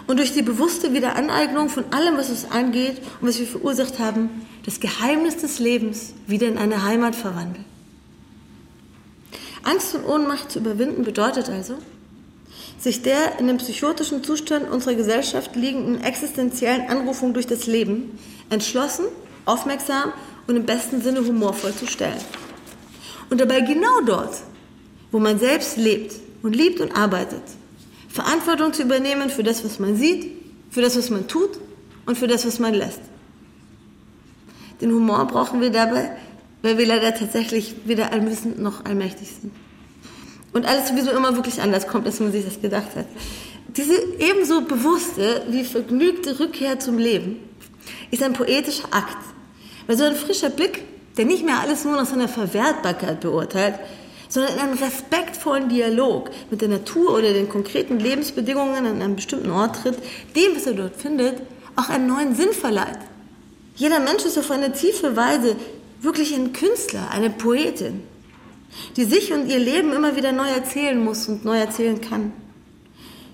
Und durch die bewusste Wiederaneignung von allem, was uns angeht und was wir verursacht haben, das Geheimnis des Lebens wieder in eine Heimat verwandeln. Angst und Ohnmacht zu überwinden bedeutet also, sich der in dem psychotischen Zustand unserer Gesellschaft liegenden existenziellen Anrufung durch das Leben entschlossen, aufmerksam und im besten Sinne humorvoll zu stellen. Und dabei genau dort, wo man selbst lebt und liebt und arbeitet, Verantwortung zu übernehmen für das, was man sieht, für das, was man tut und für das, was man lässt. Den Humor brauchen wir dabei, weil wir leider tatsächlich weder allwissend noch allmächtig sind. Und alles sowieso immer wirklich anders kommt, als man sich das gedacht hat. Diese ebenso bewusste wie vergnügte Rückkehr zum Leben ist ein poetischer Akt. Weil so ein frischer Blick, der nicht mehr alles nur nach seiner Verwertbarkeit beurteilt, sondern in einem respektvollen Dialog mit der Natur oder den konkreten Lebensbedingungen an einem bestimmten Ort tritt, dem, was er dort findet, auch einen neuen Sinn verleiht. Jeder Mensch ist auf eine tiefe Weise wirklich ein Künstler, eine Poetin, die sich und ihr Leben immer wieder neu erzählen muss und neu erzählen kann.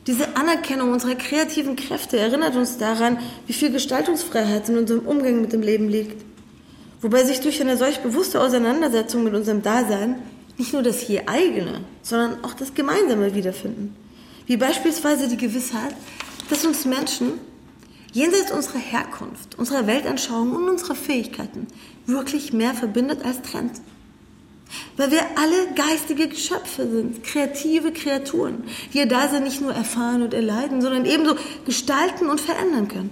Diese Anerkennung unserer kreativen Kräfte erinnert uns daran, wie viel Gestaltungsfreiheit in unserem Umgang mit dem Leben liegt. Wobei sich durch eine solch bewusste Auseinandersetzung mit unserem Dasein nicht nur das hier eigene, sondern auch das Gemeinsame wiederfinden. Wie beispielsweise die Gewissheit, dass uns Menschen jenseits unserer Herkunft, unserer Weltanschauung und unserer Fähigkeiten wirklich mehr verbindet als trennt. Weil wir alle geistige Geschöpfe sind, kreative Kreaturen, die ihr Dasein nicht nur erfahren und erleiden, sondern ebenso gestalten und verändern können.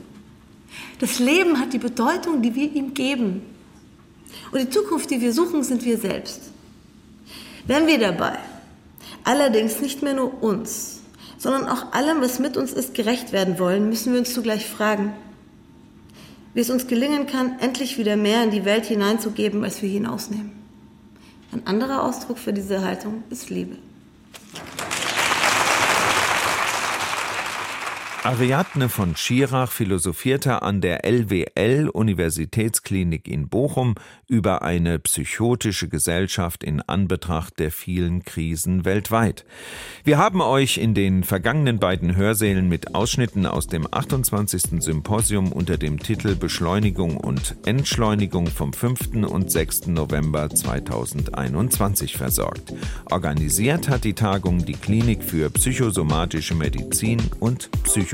Das Leben hat die Bedeutung, die wir ihm geben. Und die Zukunft, die wir suchen, sind wir selbst. Wenn wir dabei allerdings nicht mehr nur uns, sondern auch allem, was mit uns ist, gerecht werden wollen, müssen wir uns zugleich fragen, wie es uns gelingen kann, endlich wieder mehr in die Welt hineinzugeben, als wir hinausnehmen. Ein anderer Ausdruck für diese Haltung ist Liebe. Ariadne von Schirach philosophierte an der LWL Universitätsklinik in Bochum über eine psychotische Gesellschaft in Anbetracht der vielen Krisen weltweit. Wir haben euch in den vergangenen beiden Hörsälen mit Ausschnitten aus dem 28. Symposium unter dem Titel Beschleunigung und Entschleunigung vom 5. und 6. November 2021 versorgt. Organisiert hat die Tagung die Klinik für psychosomatische Medizin und Psychologie.